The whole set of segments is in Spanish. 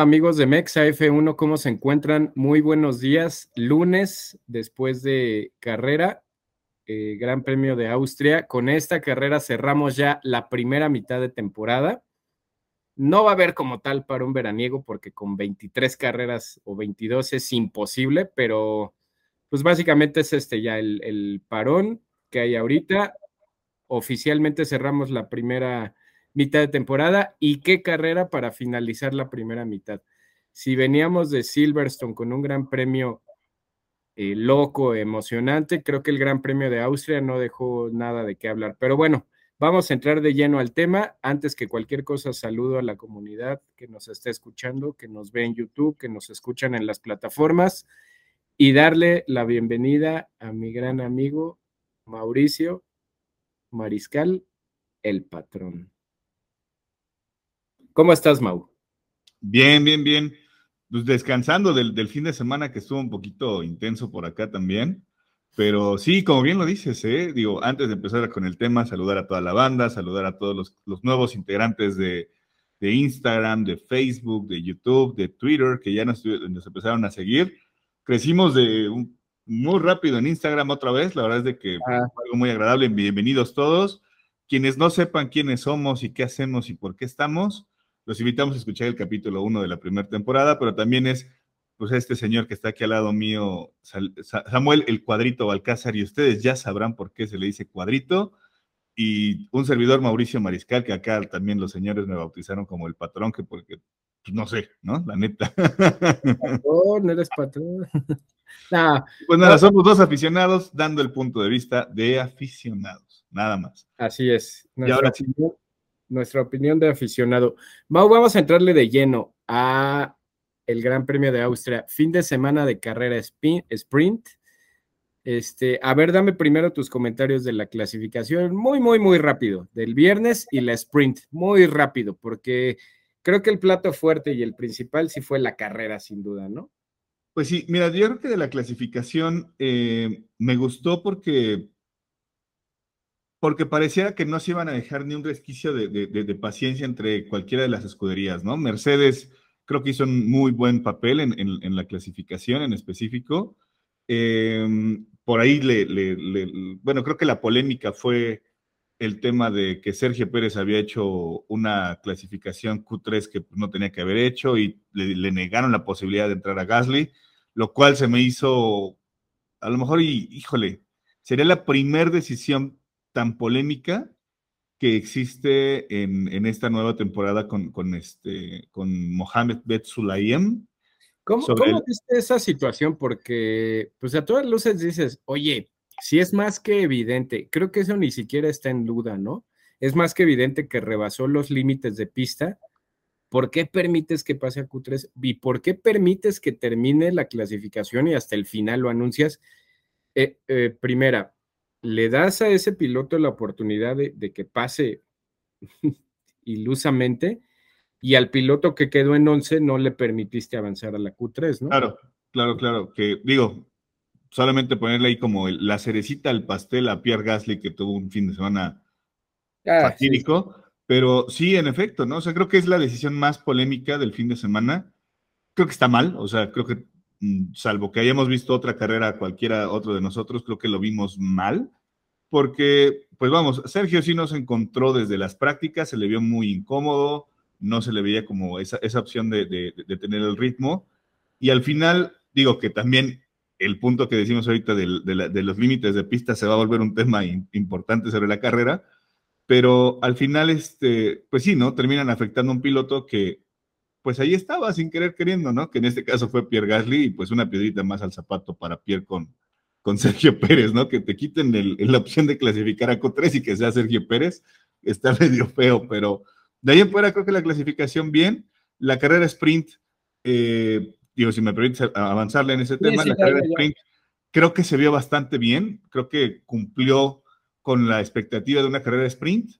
Amigos de Mexa F1, ¿cómo se encuentran? Muy buenos días. Lunes, después de carrera, eh, Gran Premio de Austria. Con esta carrera cerramos ya la primera mitad de temporada. No va a haber como tal para un veraniego porque con 23 carreras o 22 es imposible, pero pues básicamente es este ya el, el parón que hay ahorita. Oficialmente cerramos la primera mitad de temporada y qué carrera para finalizar la primera mitad. Si veníamos de Silverstone con un gran premio eh, loco, emocionante, creo que el Gran Premio de Austria no dejó nada de qué hablar. Pero bueno, vamos a entrar de lleno al tema. Antes que cualquier cosa, saludo a la comunidad que nos está escuchando, que nos ve en YouTube, que nos escuchan en las plataformas y darle la bienvenida a mi gran amigo Mauricio Mariscal, el patrón. ¿Cómo estás, Mau? Bien, bien, bien. Pues descansando del, fin de semana que estuvo un poquito intenso por acá también. Pero sí, como bien lo dices, ¿eh? digo, antes de empezar con el tema, saludar a toda la banda, saludar a todos los, nuevos integrantes de, Instagram, de Facebook, de YouTube, de Twitter, que ya nos, empezaron a seguir. Crecimos de muy rápido en Instagram otra vez, la verdad es de que ah. algo muy agradable. Bienvenidos todos. Quienes no sepan quiénes somos y qué hacemos y por qué estamos, los invitamos a escuchar el capítulo 1 de la primera temporada, pero también es pues este señor que está aquí al lado mío, Samuel el Cuadrito Balcázar, y ustedes ya sabrán por qué se le dice cuadrito, y un servidor Mauricio Mariscal, que acá también los señores me bautizaron como el patrón, que porque, pues no sé, ¿no? La neta. Patrón, eres patrón. pues nada, somos dos aficionados dando el punto de vista de aficionados, nada más. Así es. Y ahora sí nuestra opinión de aficionado. vamos a entrarle de lleno a el Gran Premio de Austria, fin de semana de carrera sprint. Este, a ver, dame primero tus comentarios de la clasificación, muy, muy, muy rápido, del viernes y la sprint, muy rápido, porque creo que el plato fuerte y el principal sí fue la carrera, sin duda, ¿no? Pues sí, mira, yo creo que de la clasificación eh, me gustó porque porque parecía que no se iban a dejar ni un resquicio de, paciencia entre cualquiera de las escuderías, ¿no? Mercedes creo que hizo un muy buen papel en, la clasificación en específico. Em, por ahí le, bueno, creo que la polémica fue el tema de que Sergio Pérez había hecho una clasificación Q3 que no tenía que haber hecho y le, negaron la posibilidad de entrar a Gasly, lo cual se me hizo, a lo mejor, y, híjole, sería la primera decisión tan polémica que existe en, esta nueva temporada con, con, este, con Mohamed Bet Sulayem. ¿Cómo, ¿cómo viste esa situación? Porque, pues a todas luces dices, oye, si es más que evidente, creo que eso ni siquiera está en duda, ¿no? Es más que evidente que rebasó los límites de pista. ¿Por qué permites que pase a Q3? ¿Y por qué permites que termine la clasificación y hasta el final lo anuncias? Eh, eh, primera, le das a ese piloto la oportunidad de, que pase ilusamente y al piloto que quedó en 11 no le permitiste avanzar a la Q3, ¿no? Claro, claro, claro, que digo, solamente ponerle ahí como la cerecita al pastel a Pierre Gasly que tuvo un fin de semana ah, fatídico, pero sí, en efecto, ¿no? O sea, creo que es la decisión más polémica del fin de semana. Creo que está mal, o sea, creo que salvo que hayamos visto otra carrera cualquiera otro de nosotros, creo que lo vimos mal porque, pues vamos, Sergio sí nos encontró desde las prácticas, se le vio muy incómodo, no se le veía como esa, opción de, tener el ritmo. Y al final, digo que también el punto que decimos ahorita de, los límites de pista se va a volver un tema importante sobre la carrera, pero al final, este, pues sí, ¿no? Terminan afectando a un piloto que, pues ahí estaba sin querer queriendo, ¿no? Que en este caso fue Pierre Gasly y pues una piedrita más al zapato para Pierre con, con Sergio Pérez, ¿no? Que te quiten la opción de clasificar a Q3 y que sea Sergio Pérez, está medio feo, pero de ahí en fuera creo que la clasificación bien, la carrera sprint, eh, digo, si me permites avanzarle en ese tema, la carrera sprint creo que se vio bastante bien, creo que cumplió con la expectativa de una carrera sprint.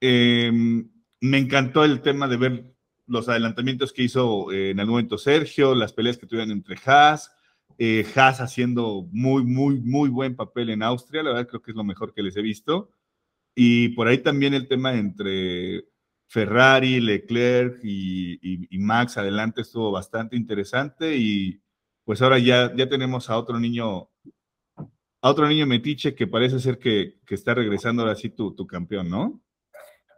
Em, me encantó el tema de ver los adelantamientos que hizo eh, en el momento Sergio, las peleas que tuvieron entre Haas, eh, Haas haciendo muy, muy, muy buen papel en Austria, la verdad creo que es lo mejor que les he visto. Y por ahí también el tema entre Ferrari, Leclerc y, Max adelante estuvo bastante interesante y pues ahora ya, ya tenemos a otro niño, a otro niño metiche que parece ser que, está regresando ahora sí tu, tu campeón, ¿no?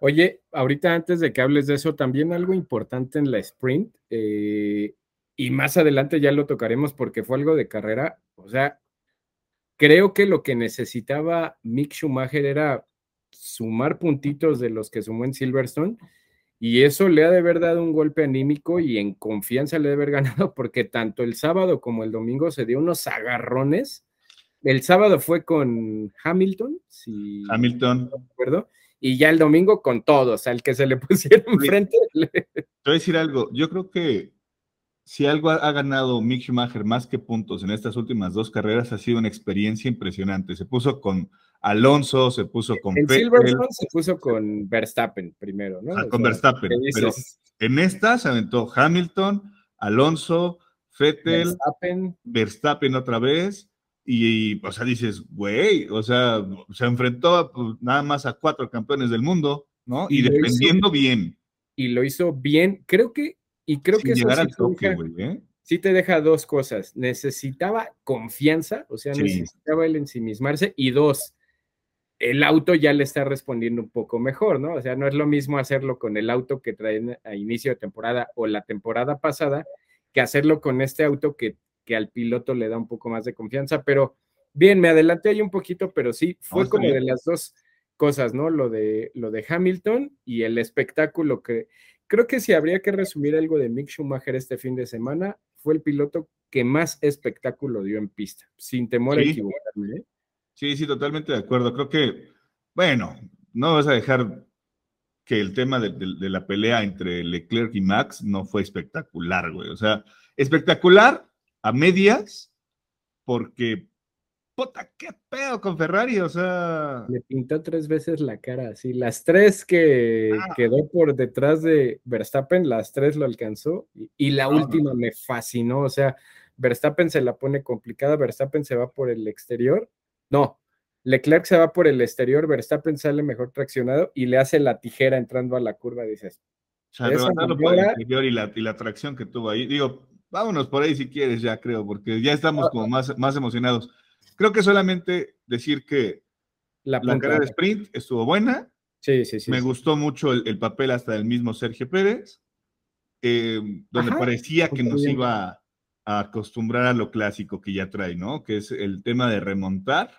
Oye, ahorita antes de que hables de eso, también algo importante en la sprint, eh, y más adelante ya lo tocaremos porque fue algo de carrera, o sea, creo que lo que necesitaba Mick Schumacher era sumar puntitos de los que sumó en Silverstone, y eso le ha de haber dado un golpe anímico y en confianza le ha de haber ganado porque tanto el sábado como el domingo se dio unos agarrones. El sábado fue con Hamilton, si Hamilton. No recuerdo, y ya el domingo con todos, al que se le pusieron enfrente. Te voy a decir algo, yo creo que si algo ha, ganado Mick Schumacher más que puntos en estas últimas dos carreras, ha sido una experiencia impresionante. Se puso con Alonso, se puso con En Silverstone se puso con Verstappen primero, ¿no? Ah, con Verstappen, pero en esta se aventó Hamilton, Alonso, Vettel, Verstappen. Verstappen otra vez, y, o sea, dices, güey, o sea, se enfrentó pues, nada más a cuatro campeones del mundo, ¿no? Y, defendiendo bien. Y lo hizo bien, creo que y creo que eso ¿eh? sí, te deja dos cosas. Necesitaba confianza, o sea, necesitaba el ensimismarse. Y dos, el auto ya le está respondiendo un poco mejor, ¿no? O sea, no es lo mismo hacerlo con el auto que traen a inicio de temporada o la temporada pasada que hacerlo con este auto que, que al piloto le da un poco más de confianza. Pero bien, me adelanté ahí un poquito, pero sí, fue como de las dos cosas, ¿no? Lo de, lo de Hamilton y el espectáculo que, Creo que si habría que resumir algo de Mick Schumacher este fin de semana, fue el piloto que más espectáculo dio en pista, sin temor a equivocarme. ¿eh? Sí, sí, totalmente de acuerdo. Creo que, bueno, no vas a dejar que el tema de, de, la pelea entre Leclerc y Max no fue espectacular, güey. O sea, espectacular a medias, porque puta, qué pedo con Ferrari, o sea. Le pintó tres veces la cara, así. Las tres que ah. quedó por detrás de Verstappen, las tres lo alcanzó. Y, la última me fascinó, o sea, Verstappen se la pone complicada, Verstappen se va por el exterior. No, Leclerc se va por el exterior, Verstappen sale mejor traccionado y le hace la tijera entrando a la curva, dices. O sea, por el exterior y la, y la tracción que tuvo ahí. Digo, vámonos por ahí si quieres, ya creo, porque ya estamos ah, como más, más emocionados. Creo que solamente decir que la, carrera de sprint estuvo buena. Sí, sí, sí. Me gustó mucho el, papel hasta del mismo Sergio Pérez, eh, donde parecía que nos iba a acostumbrar a lo clásico que ya trae, ¿no? Que es el tema de remontar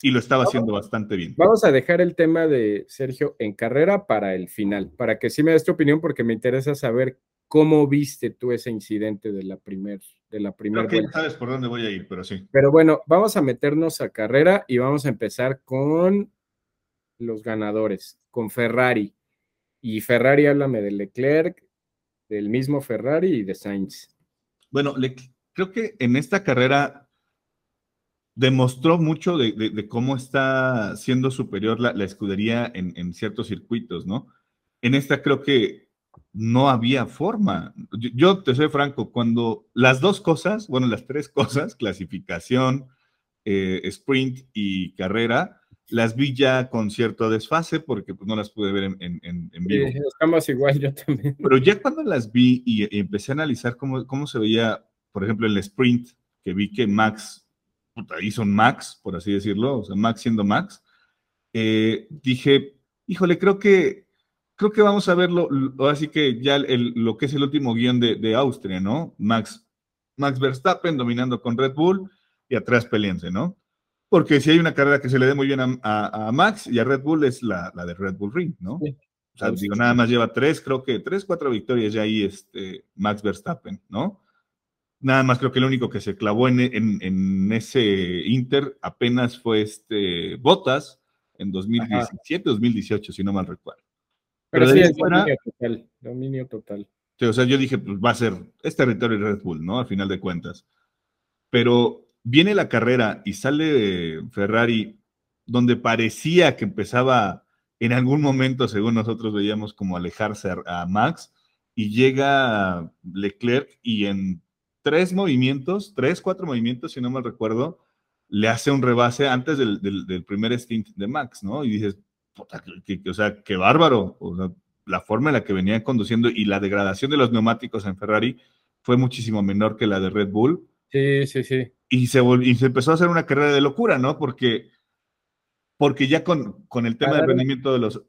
y lo estaba haciendo bastante bien. Vamos a dejar el tema de Sergio en carrera para el final, para que sí me des tu opinión, porque me interesa saber cómo viste tú ese incidente de la primera de la primera Creo que sabes por dónde voy a ir, pero sí. Pero bueno, vamos a meternos a carrera y vamos a empezar con los ganadores, con Ferrari. Y Ferrari, háblame de Leclerc, del mismo Ferrari y de Sainz. Bueno, creo que en esta carrera demostró mucho de, cómo está siendo superior la, escudería en, en, ciertos circuitos, ¿no? En esta creo que no había forma. Yo, te soy franco, cuando las dos cosas, bueno, las tres cosas, clasificación, eh, sprint y carrera, las vi ya con cierto desfase porque pues, no las pude ver en, en, vivo. Sí, estamos igual, yo también. Pero ya cuando las vi y, empecé a analizar cómo, cómo, se veía, por ejemplo, el sprint, que vi que Max puta, hizo un Max, por así decirlo, o sea, Max siendo Max, eh, dije, híjole, creo que creo que vamos a verlo, así que ya lo que es el último guion de, Austria, ¿no? Max, Max Verstappen dominando con Red Bull y atrás peleándose, ¿no? Porque si hay una carrera que se le dé muy bien a, Max y a Red Bull es la, de Red Bull Ring, ¿no? O sea, digo, nada más lleva tres, creo que tres, cuatro victorias ya ahí este, Max Verstappen, ¿no? Nada más creo que lo único que se clavó en, en, ese Inter apenas fue este Botas en 2017, 2018, si no mal recuerdo. Pero, sí, es dominio total, dominio total. o sea, yo dije, pues va a ser, es territorio Red Bull, ¿no? Al final de cuentas. Pero viene la carrera y sale Ferrari donde parecía que empezaba en algún momento, según nosotros veíamos, como alejarse a, Max, y llega Leclerc y en tres movimientos, tres, cuatro movimientos, si no mal recuerdo, le hace un rebase antes del, del primer stint de Max, ¿no? Y dices, o sea, qué bárbaro. la forma en la que venían conduciendo y la degradación de los neumáticos en Ferrari fue muchísimo menor que la de Red Bull. Sí, sí, sí. Y se, y se empezó a hacer una carrera de locura, ¿no? Porque, porque ya con, con el tema del rendimiento de los...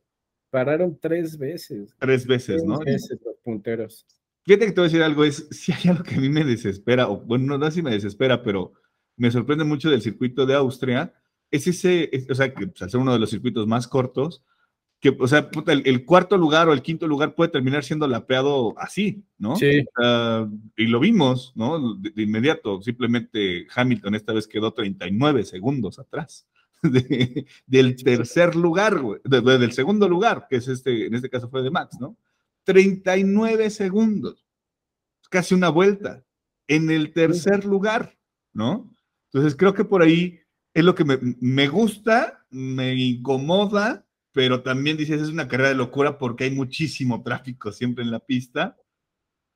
Pararon tres veces. Tres veces, ¿no? Tres veces los punteros. Fíjate que te voy a decir algo, es si hay algo que a mí me desespera, o bueno, no sé si me desespera, pero me sorprende mucho del circuito de Austria, es ese, o sea, que pues, al ser uno de los circuitos más cortos, que, o sea, el, cuarto lugar o el quinto lugar puede terminar siendo lapeado así, ¿no? Sí. y lo vimos, ¿no? De, inmediato, simplemente Hamilton esta vez quedó 39 segundos atrás del tercer lugar, del segundo lugar, que es este, en este caso fue de Max, ¿no? 39 segundos, casi una vuelta, en el tercer lugar, ¿no? Entonces creo que por ahí es lo que me, me gusta, me incomoda, pero también dices, es una carrera de locura porque hay muchísimo tráfico siempre en la pista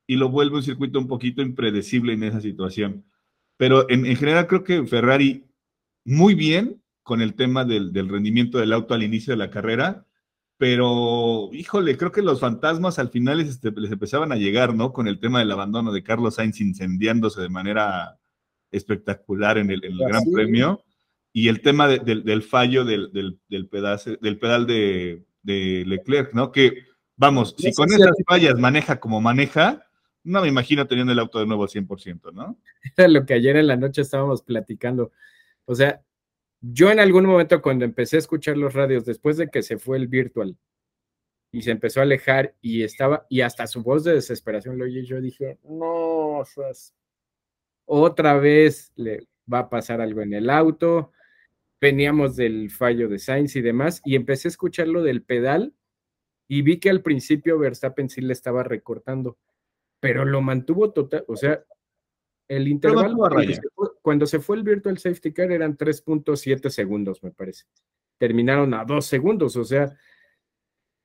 y lo vuelve un circuito un poquito impredecible en esa situación. Pero en, general creo que Ferrari muy bien con el tema del, rendimiento del auto al inicio de la carrera, pero híjole, creo que los fantasmas al final les, este, les empezaban a llegar, ¿no? Con el tema del abandono de Carlos Sainz incendiándose de manera espectacular en el, Gran Premio y el tema del fallo del, del, pedazo, del pedal de, Leclerc, ¿no? Que, vamos, si con esas fallas maneja como maneja, no me imagino teniendo el auto de nuevo al 100%, ¿no? Era lo que ayer en la noche estábamos platicando. O sea, yo en algún momento cuando empecé a escuchar los radios, después de que se fue el virtual y se empezó a alejar y estaba, y hasta su voz de desesperación lo oí, yo dije, no, otra vez le va a pasar algo en el auto, veníamos del fallo de Sainz y demás, y empecé a escuchar lo del pedal y vi que al principio Verstappen sí le estaba recortando, pero lo mantuvo total, o sea, el intervalo cuando se, fue, el Virtual Safety Car eran 3.7 segundos, me parece. Terminaron a 2 segundos, o sea,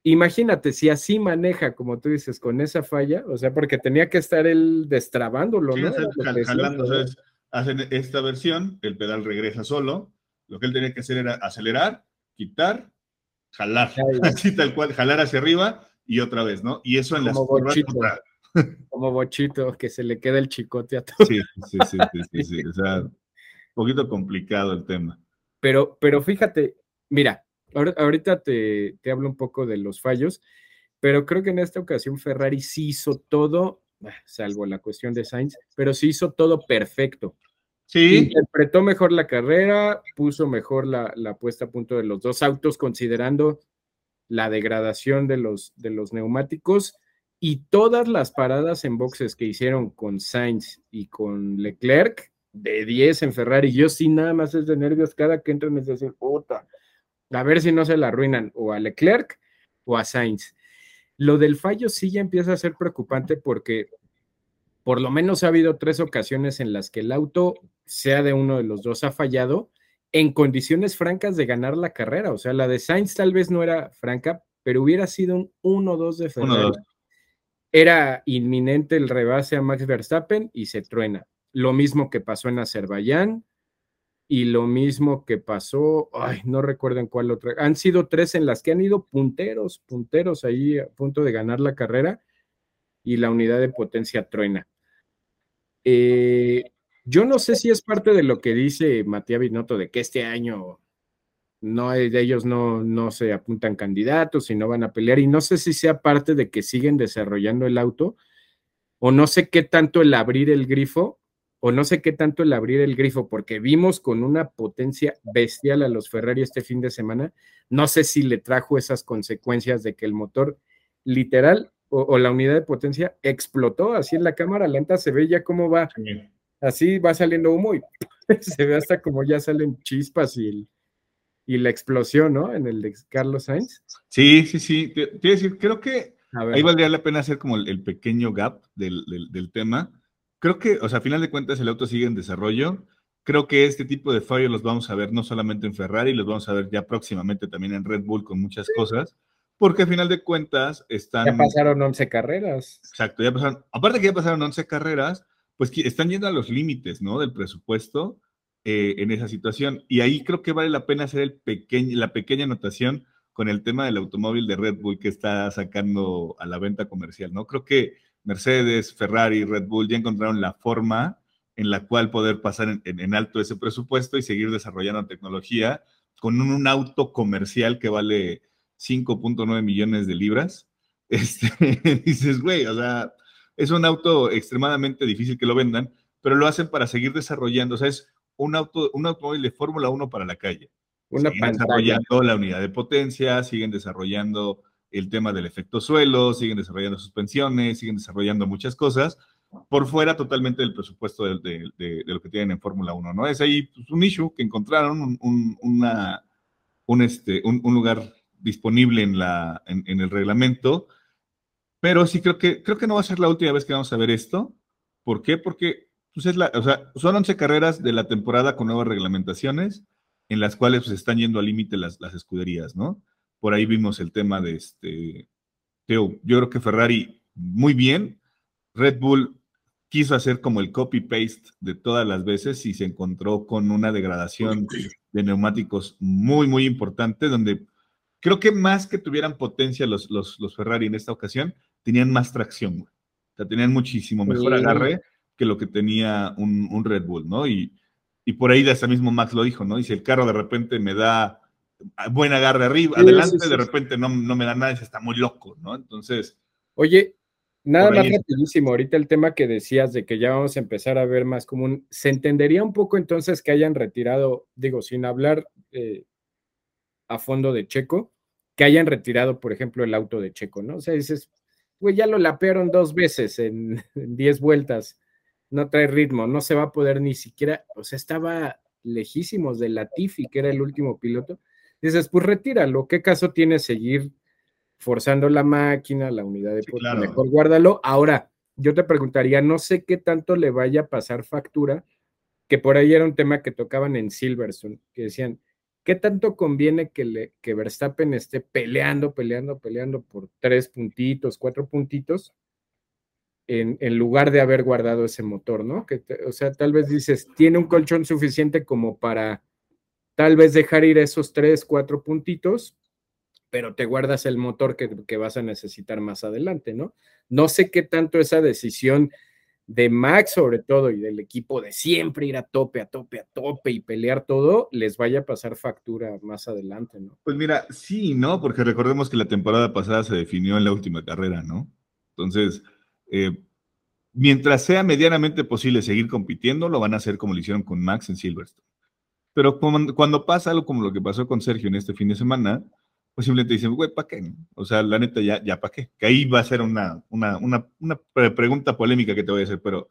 imagínate si así maneja, como tú dices, con esa falla, o sea, porque tenía que estar él destrabándolo, ¿no? hacen esta versión, el pedal regresa solo, lo que él tenía que hacer era acelerar, quitar, jalar, así tal cual, jalar hacia arriba y otra vez, ¿no? Y eso en Como las bochito, Como bochito, que se le queda el chicote a todo. Sí, sí, sí, sí, sí, o sea, un poquito complicado el tema. Pero, pero fíjate, mira, ahorita te, te hablo un poco de los fallos, pero creo que en esta ocasión Ferrari sí hizo todo, ah, salvo la cuestión de Sainz, pero sí hizo todo perfecto. Interpretó mejor la carrera, puso mejor la, puesta a punto de los dos autos, considerando la degradación de los, de los neumáticos y todas las paradas en boxes que hicieron con Sainz y con Leclerc, de 10 en Ferrari. Yo sí nada más es de nervios cada que entran es decir, puta, a ver si no se la arruinan o a Leclerc o a Sainz. Lo del fallo sí ya empieza a ser preocupante porque por lo menos ha habido tres ocasiones en las que el auto, sea de uno de los dos, ha fallado en condiciones francas de ganar la carrera. O sea, la de Sainz tal vez no era franca, pero hubiera sido un 1-2 de Ferrari. Era inminente el rebase a Max Verstappen y se truena. Lo mismo que pasó en Azerbaiyán y lo mismo que pasó, ay, no recuerdo en cuál otra. Han sido tres en las que han ido punteros, punteros ahí a punto de ganar la carrera y la unidad de potencia truena. Eh, yo no sé si es parte de lo que dice Matías Binotto de que este año no de ellos no, no se apuntan candidatos y no van a pelear, y no sé si sea parte de que siguen desarrollando el auto, o no sé qué tanto el abrir el grifo, o no sé qué tanto el abrir el grifo, porque vimos con una potencia bestial a los Ferrari este fin de semana, no sé si le trajo esas consecuencias de que el motor literal o, la unidad de potencia explotó, así en la cámara lenta se ve ya cómo va, así va saliendo humo y se ve hasta como ya salen chispas y, y la explosión, ¿no? En el de Carlos Sainz. Sí, sí, sí, te, decir, creo que ahí valdría la pena hacer como el, pequeño gap del, del, tema. Creo que, o sea, a final de cuentas el auto sigue en desarrollo. Creo que este tipo de fallos los vamos a ver no solamente en Ferrari, los vamos a ver ya próximamente también en Red Bull con muchas cosas. Porque al final de cuentas están... Ya pasaron 11 carreras. Exacto, ya pasaron, aparte que ya pasaron 11 carreras, pues están yendo a los límites, ¿no? Del presupuesto eh, en esa situación. Y ahí creo que vale la pena hacer el pequeño, la pequeña anotación, con el tema del automóvil de Red Bull que está sacando a la venta comercial, ¿no? Creo que Mercedes, Ferrari, Red Bull ya encontraron la forma en la cual poder pasar en, alto ese presupuesto y seguir desarrollando tecnología con un, auto comercial que vale 5.9 millones de libras. Este, dices, güey, o sea, es un auto extremadamente difícil que lo vendan, pero lo hacen para seguir desarrollando. O sea, es un, auto, un automóvil de Fórmula 1 para la calle. Una siguen desarrollando la unidad de potencia, siguen desarrollando el tema del efecto suelo, siguen desarrollando suspensiones, siguen desarrollando muchas cosas por fuera totalmente del presupuesto de, lo que tienen en Fórmula 1, ¿no? Es ahí pues, un issue que encontraron, un, una, un, este, un, lugar disponible en, la, en, el reglamento, pero sí creo que, creo que no va a ser la última vez que vamos a ver esto. ¿Por qué? Porque pues, es la, o sea, son 11 carreras de la temporada con nuevas reglamentaciones en las cuales pues, están yendo al límite las, las escuderías, ¿no? Por ahí vimos el tema de este, yo creo que Ferrari muy bien, Red Bull quiso hacer como el copy-paste de todas las veces y se encontró con una degradación de neumáticos muy, muy importante, donde creo que más que tuvieran potencia los, los, Ferrari en esta ocasión, tenían más tracción, O sea, tenían muchísimo mejor agarre que lo que tenía un, Red Bull, ¿no? Y, y por ahí de hasta mismo Max lo dijo, ¿no? Y si el carro de repente me da buen agarre arriba, adelante, de repente no, no, me da nada y se está muy loco, ¿no? Entonces. Oye, Nada más rapidísimo, ahorita el tema que decías de que ya vamos a empezar a ver más común, ¿se entendería un poco entonces que hayan retirado, digo, sin hablar eh, a fondo de Checo, que hayan retirado, por ejemplo, el auto de Checo, ¿no? O sea, dices, güey, ya lo lapearon dos veces en, diez vueltas, no trae ritmo, no se va a poder ni siquiera, o sea, estaba lejísimos de Latifi, que era el último piloto. Dices, pues retíralo, ¿qué caso tiene seguir? forzando la máquina, la unidad de sí, mejor guárdalo. Ahora, yo te preguntaría, no sé qué tanto le vaya a pasar factura, que por ahí era un tema que tocaban en Silverstone, que decían, ¿qué tanto conviene que, le, que Verstappen esté peleando, peleando, peleando por tres puntitos, cuatro puntitos, en, en lugar de haber guardado ese motor, ¿no? Que o sea, tal vez dices, tiene un colchón suficiente como para tal vez dejar ir esos tres, cuatro puntitos pero te guardas el motor que, vas a necesitar más adelante, ¿no? No sé qué tanto esa decisión de Max sobre todo y del equipo de siempre ir a tope, a tope, a tope y pelear todo, les vaya a pasar factura más adelante, ¿no? Pues mira, sí, ¿no? Porque recordemos que la temporada pasada se definió en la última carrera, ¿no? Entonces, eh, mientras sea medianamente posible seguir compitiendo, lo van a hacer como lo hicieron con Max en Silverstone. Pero cuando, cuando pasa algo como lo que pasó con Sergio en este fin de semana, pues simplemente dicen, güey, ¿para qué? O sea, la neta, ya, ya ¿para qué? Que ahí va a ser una, una, una, una pregunta polémica que te voy a hacer, pero,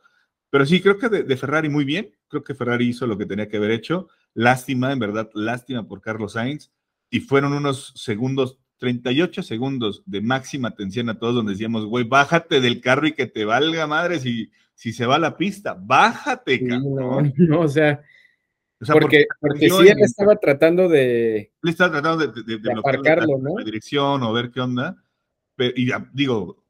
pero sí, creo que de, Ferrari muy bien, creo que Ferrari hizo lo que tenía que haber hecho, lástima, en verdad, lástima por Carlos Sainz, y fueron unos segundos, 38 segundos de máxima atención a todos, donde decíamos, güey, bájate del carro y que te valga madre si, si se va a la pista, bájate, cabrón. no, o sea, porque, porque sí él estaba tratando de. Él estaba tratando de, de, aparcarlo, ¿no? La dirección o ver qué onda. Pero, y digo,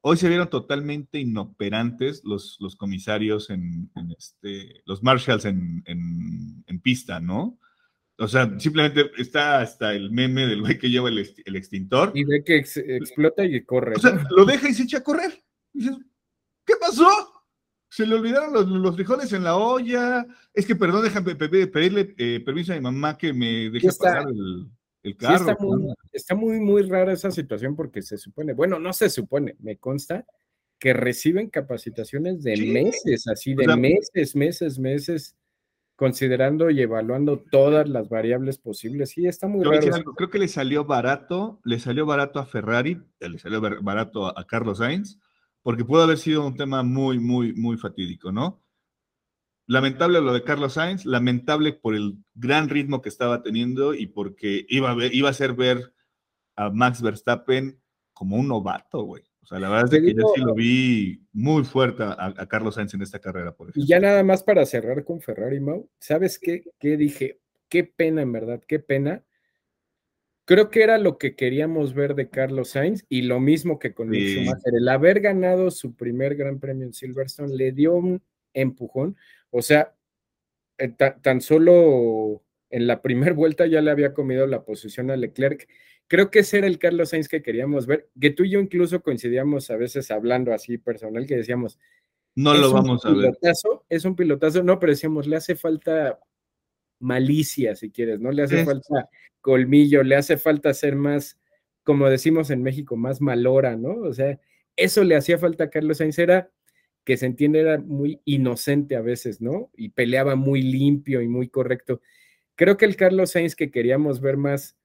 hoy se vieron totalmente inoperantes los, los comisarios en, este, los marshals en, en, pista, ¿no? O sea, simplemente está hasta el meme del güey que lleva el, el extintor. Y ve que explota y corre. O sea, lo deja y se echa a correr. Y dices, ¿qué pasó? Se le olvidaron los, frijoles en la olla. Es que, perdón, déjame pedirle eh, permiso a mi mamá que me deje pasar el, carro. está, muy, muy, rara esa situación porque se supone, bueno, no se supone, me consta que reciben capacitaciones de meses, así de meses, meses, meses, considerando y evaluando todas las variables posibles. Sí, está muy raro. creo que le salió barato, le salió barato a Ferrari, le salió barato a Carlos Sainz porque pudo haber sido un tema muy, muy, muy fatídico, ¿no? Lamentable lo de Carlos Sainz, lamentable por el gran ritmo que estaba teniendo y porque iba a, ver, iba a ser ver a Max Verstappen como un novato, güey. O sea, la verdad es que yo sí lo vi muy fuerte a, Carlos Sainz en esta carrera, por ejemplo. Y ya nada más para cerrar con Ferrari, Mau, ¿sabes qué? ¿Qué dije? Qué pena, en verdad, qué pena Creo que era lo que queríamos ver de Carlos Sainz y lo mismo que con sí. Schumacher. El haber ganado su primer gran premio en Silverstone le dio un empujón. O sea, eh, tan solo en la primera vuelta ya le había comido la posición a Leclerc creo que ese era el Carlos Sainz que queríamos ver, que tú y yo incluso coincidíamos a veces hablando así personal, que decíamos, no lo vamos a ver. Es un pilotazo, no, pero decíamos, le hace falta malicia, si quieres, ¿no? Le hace falta colmillo, le hace falta ser más, como decimos en México, más malora, ¿no? O sea, eso le hacía falta a Carlos Sainz, era que se entiende era muy inocente a veces, ¿no? Y peleaba muy limpio y muy correcto. Creo que el Carlos Sainz que queríamos ver más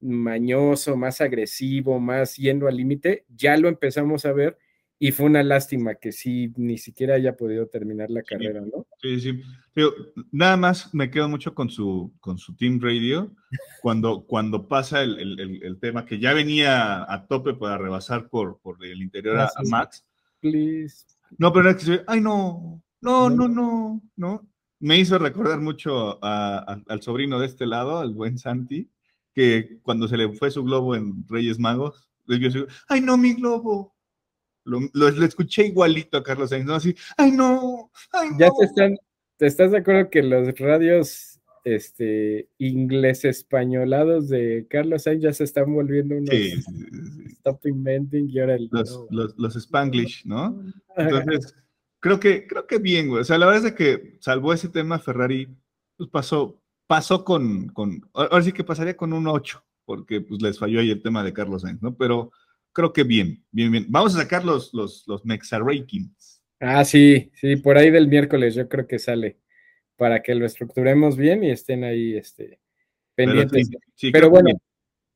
mañoso, más agresivo, más yendo al límite, ya lo empezamos a ver y fue una lástima que sí, ni siquiera haya podido terminar la carrera, ¿no? Sí, sí. Pero nada más me quedo mucho con su, con su Team Radio, cuando, cuando pasa el, tema que ya venía a tope para rebasar por, por el interior a, Max. Please. No, pero era que se ay no, no, no, no, no. Me hizo recordar mucho al sobrino de este lado, al buen Santi, que cuando se le fue su globo en Reyes Magos, ay no, mi globo, lo, escuché igualito a Carlos Sainz, ¿no? Así, ay no, ay Ya te están, ¿te estás de acuerdo que los radios este, inglés españolados de Carlos Sainz ya se están volviendo unos stop inventing y ahora el, los, los, Spanglish, ¿no? Entonces, creo que, creo que bien, güey. O sea, la verdad es que salvó ese tema Ferrari, pues pasó, pasó con, con, ahora sí que pasaría con un 8, porque pues les falló ahí el tema de Carlos Sainz, ¿no? Pero creo que bien, bien, bien. Vamos a sacar los, los, los Mexa Rankings. Ah, sí, sí, por ahí del miércoles yo creo que sale para que lo estructuremos bien y estén ahí este, pendientes. Pero, bueno,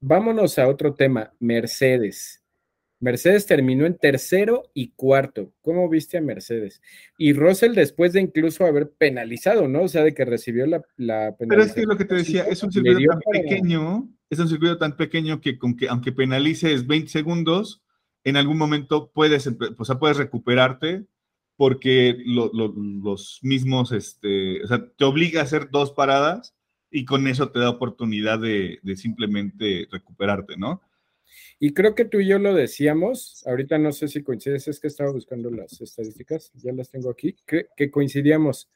vámonos a otro tema, Mercedes. Mercedes terminó en tercero y cuarto. ¿Cómo viste a Mercedes? Y Russell después de incluso haber penalizado, ¿no? O sea, de que recibió la, la penalización. Pero es que lo que te decía, es un circuito tan pequeño es un circuito tan pequeño que, aunque penalices 20 segundos, en algún momento puedes, o puedes recuperarte porque los mismos, este, o sea, te obliga a hacer dos paradas y con eso te da oportunidad de, simplemente recuperarte, ¿no? Y creo que tú y yo lo decíamos, ahorita no sé si coincides, es que estaba buscando las estadísticas, ya las tengo aquí, que, que coincidíamos.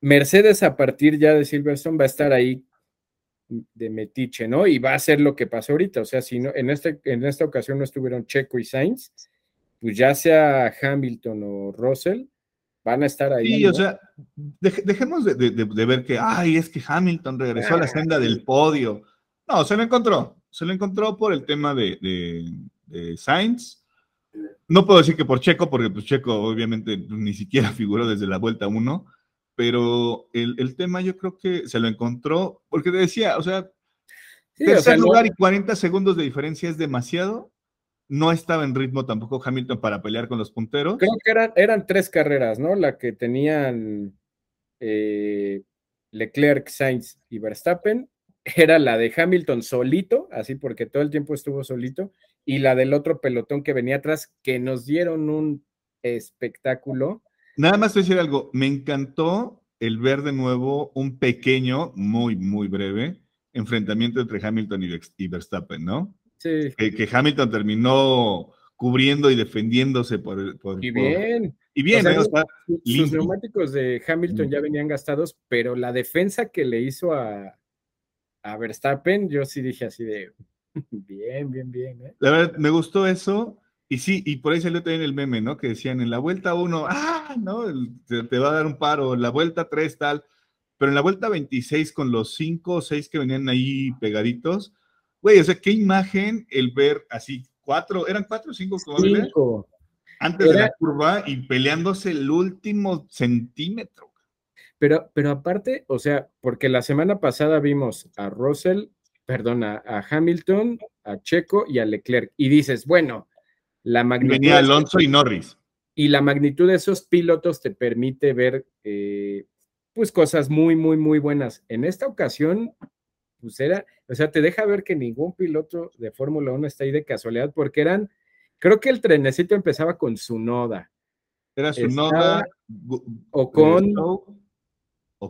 Mercedes a partir ya de Silverstone va a estar ahí de metiche, ¿no? Y va a ser lo que pasó ahorita, o sea, si no, en, este, en esta ocasión no estuvieron Checo y Sainz, pues ya sea Hamilton o Russell, van a estar ahí. Sí, o sea, dejemos de, ver que, ay, es que Hamilton regresó a la senda del podio. No, se lo encontró, se lo encontró por el tema de, Sainz. No puedo decir que por Checo, porque pues Checo obviamente ni siquiera figuró desde la vuelta 1, pero el, tema yo creo que se lo encontró, porque te decía, o sea, tercer lugar y 40 segundos de diferencia es demasiado. No estaba en ritmo tampoco Hamilton para pelear con los punteros. Creo que eran, eran tres carreras, ¿no? La que tenían eh, Leclerc, Sainz y Verstappen. Era la de Hamilton solito, así porque todo el tiempo estuvo solito, y la del otro pelotón que venía atrás, que nos dieron un espectáculo Nada más decir algo, me encantó el ver de nuevo un pequeño, muy, muy breve, enfrentamiento entre Hamilton y Verstappen, ¿no? Sí. Que, Hamilton terminó cubriendo y defendiéndose por... por y bien. y bien, ¿eh? los neumáticos de Hamilton ya venían gastados, pero la defensa que le hizo a, a Verstappen, yo sí dije así de... Bien, bien, bien. ¿eh? La verdad, me gustó eso. Y sí, y por ahí salió también el meme, ¿no? Que decían en la vuelta uno, ah, no, te, va a dar un paro, en la vuelta 3 tal, pero en la vuelta 26 con los 5 o 6 que venían ahí pegaditos, güey, o sea, qué imagen el ver así, cuatro, eran cuatro o cinco, cinco. antes de la curva y peleándose el último centímetro. Pero, pero aparte, o sea, porque la semana pasada vimos a Russell, perdón, a Hamilton, a Checo y a Leclerc, y dices, bueno, la magnitud Venía Alonso y Norris. Y la magnitud de esos pilotos te permite ver eh, pues cosas muy, muy, muy buenas. En esta ocasión, pues era, o sea, te deja ver que ningún piloto de Fórmula 1 está ahí de casualidad, porque eran, creo que el trenecito empezaba con su noda. Era su noda. O con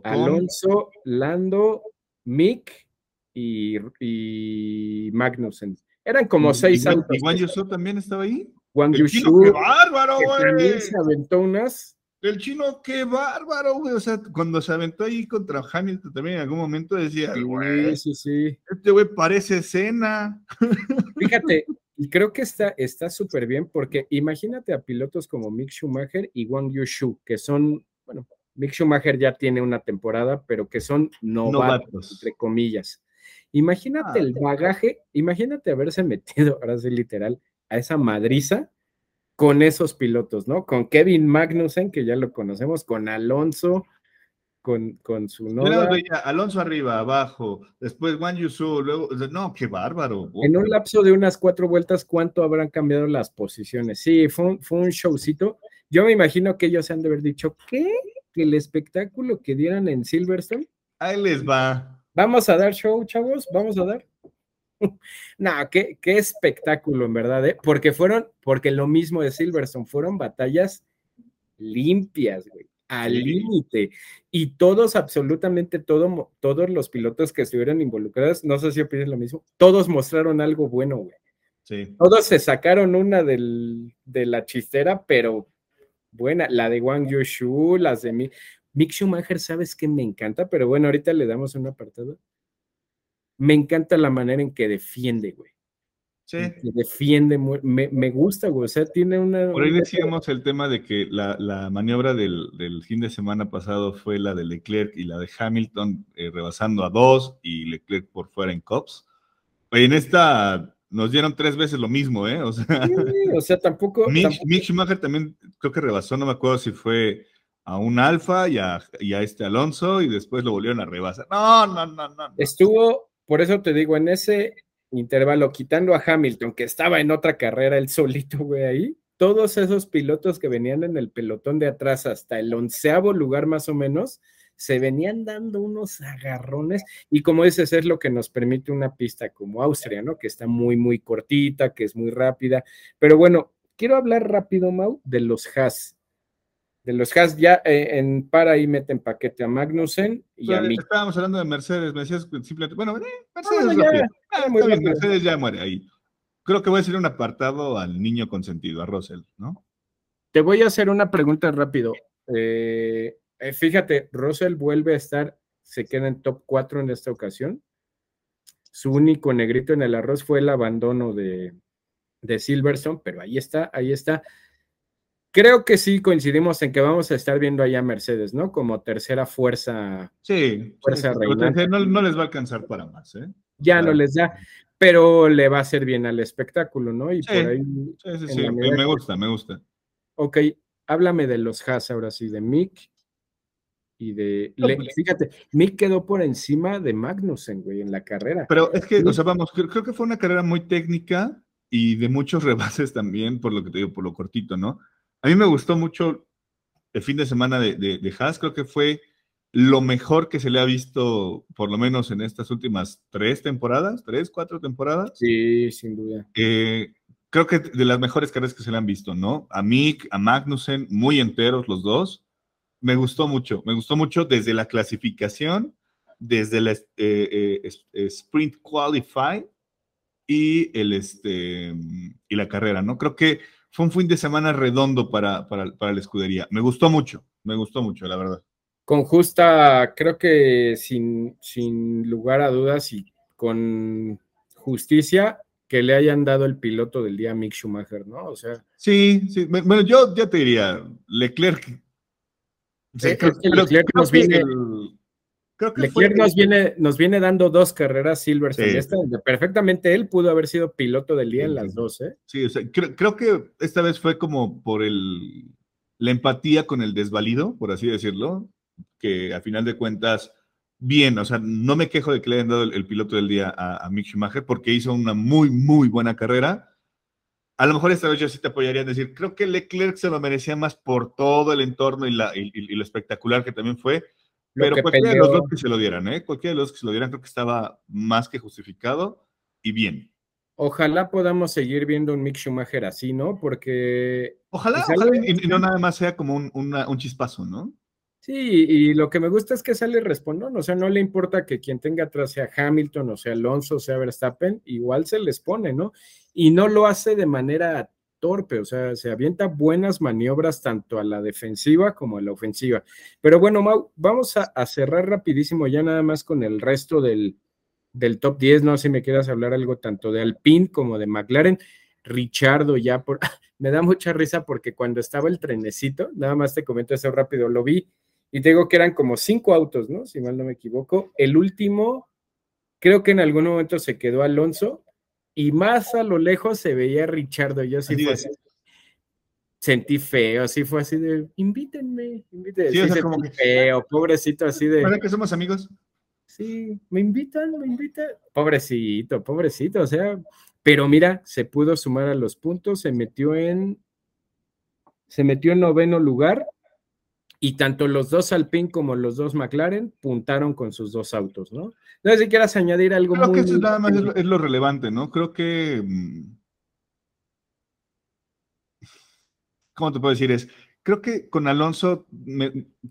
Alonso, Lando, Mick y, y Magnussen. Eran como seis autos. ¿Y Juan Yusuf también estaba ahí? Juan Yusuf. ¡Qué bárbaro, güey! También se aventó unas El chino, qué bárbaro, güey. O sea, cuando se aventó ahí contra Hamilton también en algún momento decía, güey, sí, sí. este güey parece escena. Fíjate, y creo que está súper bien porque imagínate a pilotos como Mick Schumacher y Wang Yushu, que son, bueno, Mick Schumacher ya tiene una temporada, pero que son novatos, entre comillas. Imagínate ah, el bagaje, imagínate haberse metido, ahora sí literal, a esa madriza con esos pilotos, ¿no? Con Kevin Magnussen, que ya lo conocemos, con Alonso, con, con su Noda. Alonso arriba, abajo, después Juan Yusu, luego, no, qué bárbaro. En un lapso de unas cuatro vueltas, ¿cuánto habrán cambiado las posiciones? Sí, fue un, fue un showcito. Yo me imagino que ellos se han de haber dicho, ¿qué? Que el espectáculo que dieran en Silverstone. Ahí les va. Vamos a dar show, chavos, vamos a dar. no, qué, qué, espectáculo, en verdad, ¿eh? porque fueron, porque lo mismo de Silverstone, fueron batallas limpias, güey, al límite. Y todos, absolutamente todo, todos los pilotos que estuvieron involucrados, no sé si opinan lo mismo, todos mostraron algo bueno, güey. Sí. Todos se sacaron una del, de la chistera, pero buena, la de Wang Yushu, las de mí. Mick Schumacher, ¿sabes qué me encanta? Pero bueno, ahorita le damos un apartado me encanta la manera en que defiende, güey. Sí. defiende, me, me, gusta, güey. O sea, tiene una. Por ahí decíamos el tema de que la, maniobra del, fin de semana pasado fue la de Leclerc y la de Hamilton eh, rebasando a dos y Leclerc por fuera en Cops. En esta nos dieron tres veces lo mismo, ¿eh? O sea, sí, o sea tampoco. Mick, Schumacher también creo que rebasó, no me acuerdo si fue a un Alfa y a, este Alonso y después lo volvieron a rebasar. No, no, no, no. Estuvo por eso te digo, en ese intervalo, quitando a Hamilton, que estaba en otra carrera, el solito, güey, ahí, todos esos pilotos que venían en el pelotón de atrás hasta el onceavo lugar más o menos, se venían dando unos agarrones y como dices, es lo que nos permite una pista como Austria, ¿no? Que está muy, muy cortita, que es muy rápida. Pero bueno, quiero hablar rápido, Mau, de los Haas de los Haas ya eh, en para ahí meten paquete a Magnussen y a mí. Estábamos hablando de Mercedes, me decías simplemente, bueno, eh, Mercedes, ya, ah, muy bien, Mercedes ya muere ahí. Creo que voy a hacer un apartado al niño consentido, a Russell, ¿no? Te voy a hacer una pregunta rápido. Eh, fíjate, Russell vuelve a estar, se queda en top 4 en esta ocasión. Su único negrito en el arroz fue el abandono de, de Silverstone, pero ahí está, ahí está. Creo que sí coincidimos en que vamos a estar viendo allá a Mercedes, ¿no? Como tercera fuerza. Sí, fuerza no, les va a alcanzar para más, ¿eh? Ya no les da, pero le va a hacer bien al espectáculo, ¿no? Y por ahí. Sí, sí, sí, me gusta, me gusta. Ok, háblame de los Haas ahora sí, de Mick y de. Pues fíjate, Mick quedó por encima de Magnussen, güey, en la carrera. Pero es que, o sea, vamos, creo, creo que fue una carrera muy técnica y de muchos rebases también, por lo que te digo, por lo cortito, ¿no? A mí me gustó mucho el fin de semana de, de, Haas, creo que fue lo mejor que se le ha visto, por lo menos en estas últimas tres temporadas, tres, cuatro temporadas. Sí, sin duda. Eh, creo que de las mejores carreras que se le han visto, ¿no? A Mick, a Magnussen, muy enteros los dos. Me gustó mucho, me gustó mucho desde la clasificación, desde el eh, eh, Sprint Qualify y, el, este, y la carrera, ¿no? Creo que fue un fin de semana redondo para, para, para la escudería. Me gustó mucho, me gustó mucho, la verdad. Con justa, creo que sin, sin lugar a dudas y con justicia, que le hayan dado el piloto del día a Mick Schumacher, ¿no? O sea. Sí, sí. Bueno, yo ya te diría, Leclerc. Eh, Leclerc nos viene, Creo que Leclerc nos, viene, nos viene dando dos carreras Silverstone. perfectamente él pudo haber sido piloto del día en las dos, ¿eh? Sí, o sea, creo, que esta vez fue como por el, la empatía con el desvalido, por así decirlo, que a final de cuentas, bien, o sea, no me quejo de que le hayan dado el, piloto del día a, Mick Schumacher porque hizo una muy, muy buena carrera. A lo mejor esta vez yo sí te apoyaría en decir, creo que Leclerc se lo merecía más por todo el entorno y, la, y lo espectacular que también fue pero cualquiera de los dos que se lo dieran, ¿eh? Cualquiera de los que se lo dieran creo que estaba más que justificado y bien. Ojalá podamos seguir viendo un Mick Schumacher así, ¿no? Porque... Ojalá, ojalá y, no nada más sea como un, un chispazo, ¿no? Sí, y lo que me gusta es que sale respondón, o sea, no le importa que quien tenga atrás sea Hamilton, o sea Alonso, o sea Verstappen, igual se les pone, ¿no? Y no lo hace de manera torpe, o sea, se avienta buenas maniobras tanto a la defensiva como a la ofensiva. Pero bueno, Mau, vamos a, cerrar rapidísimo ya nada más con el resto del, del top 10, no sé si me quieras hablar algo tanto de Alpine como de McLaren. Richardo ya por... me da mucha risa porque cuando estaba el trenecito, nada más te comento eso rápido, lo vi y te digo que eran como cinco autos, ¿no? Si mal no me equivoco. El último, creo que en algún momento se quedó Alonso y más a lo lejos se veía Richardo. Yo sí fue sentí feo, así fue así de, invítenme, invítenme. Sí, sí como que... feo, pobrecito, así de. ¿Para que somos amigos? Sí, me invitan, me invitan. Pobrecito, pobrecito, o sea, pero mira, se pudo sumar a los puntos, se metió en, se metió en noveno lugar y tanto los dos Alpine como los dos McLaren puntaron con sus dos autos, ¿no? No sé si quieras añadir algo Creo que eso nada más es lo, relevante, ¿no? Creo que... Mm, ¿Cómo te puedo decir? Es, creo que con Alonso,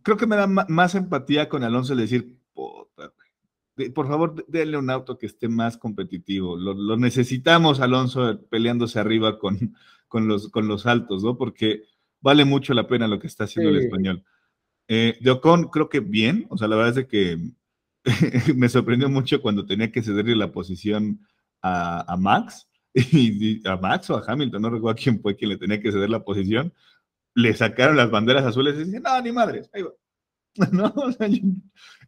creo que me da más empatía con Alonso el decir, por favor, denle un auto que esté más competitivo. Lo, necesitamos, Alonso, peleándose arriba con, con, los, con los altos, ¿no? Porque vale mucho la pena lo que está haciendo el español. Eh, de Ocon, creo que bien, o sea, la verdad es que me sorprendió mucho cuando tenía que cederle la posición a, Max, y, a Max o a Hamilton, no recuerdo quién fue quien le tenía que ceder la posición, le sacaron las banderas azules y dicen, no, ni madres, ahí va. No,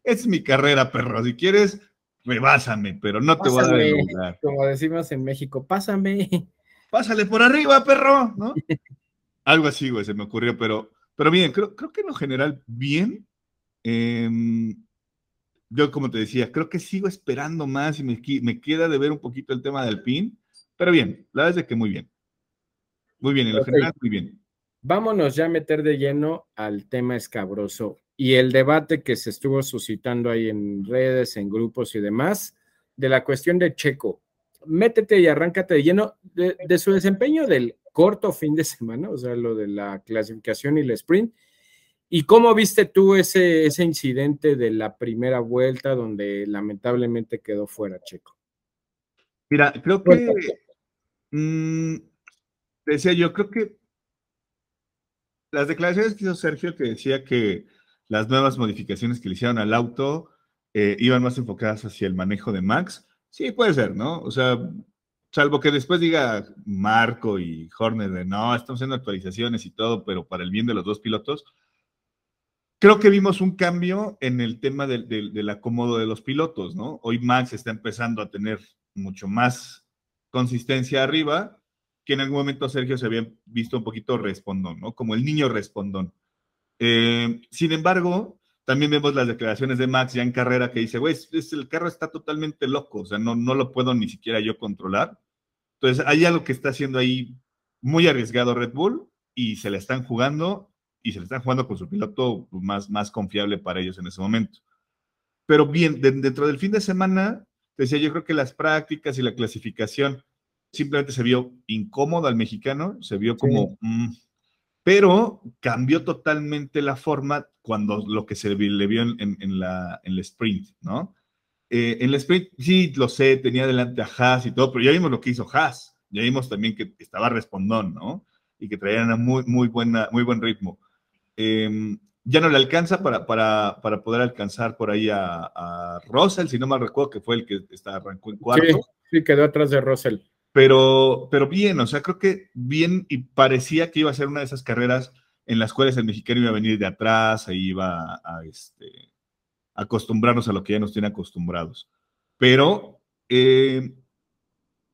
es mi carrera, perro, si quieres, rebásame, pero no te voy a dar el lugar. Como decimos en México, pásame. Pásale por arriba, perro, ¿no? Algo así, güey, se me ocurrió, pero pero bien, creo, creo que en lo general, bien. Em, yo, como te decía, creo que sigo esperando más y me, me, queda de ver un poquito el tema del PIN, pero bien, la verdad es que muy bien. Muy bien, en lo general, muy bien. Vámonos ya a meter de lleno al tema escabroso y el debate que se estuvo suscitando ahí en redes, en grupos y demás, de la cuestión de Checo. Métete y arráncate de lleno de, de su desempeño del corto fin de semana, o sea, lo de la clasificación y el sprint. ¿Y cómo viste tú ese, ese incidente de la primera vuelta donde lamentablemente quedó fuera Checo? Mira, creo que, mm, decía yo, creo que las declaraciones que hizo Sergio que decía que las nuevas modificaciones que le hicieron al auto eh, iban más enfocadas hacia el manejo de Max, sí puede ser, ¿no? O sea, Salvo que después diga Marco y Horner de no, estamos haciendo actualizaciones y todo, pero para el bien de los dos pilotos. Creo que vimos un cambio en el tema del, del, acomodo de los pilotos, ¿no? Hoy Max está empezando a tener mucho más consistencia arriba, que en algún momento Sergio se había visto un poquito respondón, ¿no? Como el niño respondón. Eh, sin embargo, también vemos las declaraciones de Max ya en carrera que dice, güey, el carro está totalmente loco, o sea, no, no lo puedo ni siquiera yo controlar. Entonces, hay algo que está haciendo ahí muy arriesgado Red Bull y se le están jugando y se le están jugando con su piloto más, más confiable para ellos en ese momento. Pero bien, dentro del fin de semana, decía, yo creo que las prácticas y la clasificación simplemente se vio incómodo al mexicano, se vio como, mm, pero cambió totalmente la forma cuando lo que se le vio en, la, en el sprint, ¿no? Eh, en el sprint, sí, lo sé, tenía delante a Haas y todo, pero ya vimos lo que hizo Haas, ya vimos también que estaba respondón, ¿no? Y que traía una muy, muy, buena, muy buen ritmo. Em, ya no le alcanza para, para, para, poder alcanzar por ahí a, a, Russell, si no mal recuerdo, que fue el que está, arrancó en cuarto. Sí, sí, quedó atrás de Russell. Pero, pero bien, o sea, creo que bien y parecía que iba a ser una de esas carreras en las cuales el mexicano iba a venir de atrás e iba a, este, acostumbrarnos a lo que ya nos tiene acostumbrados. Pero eh,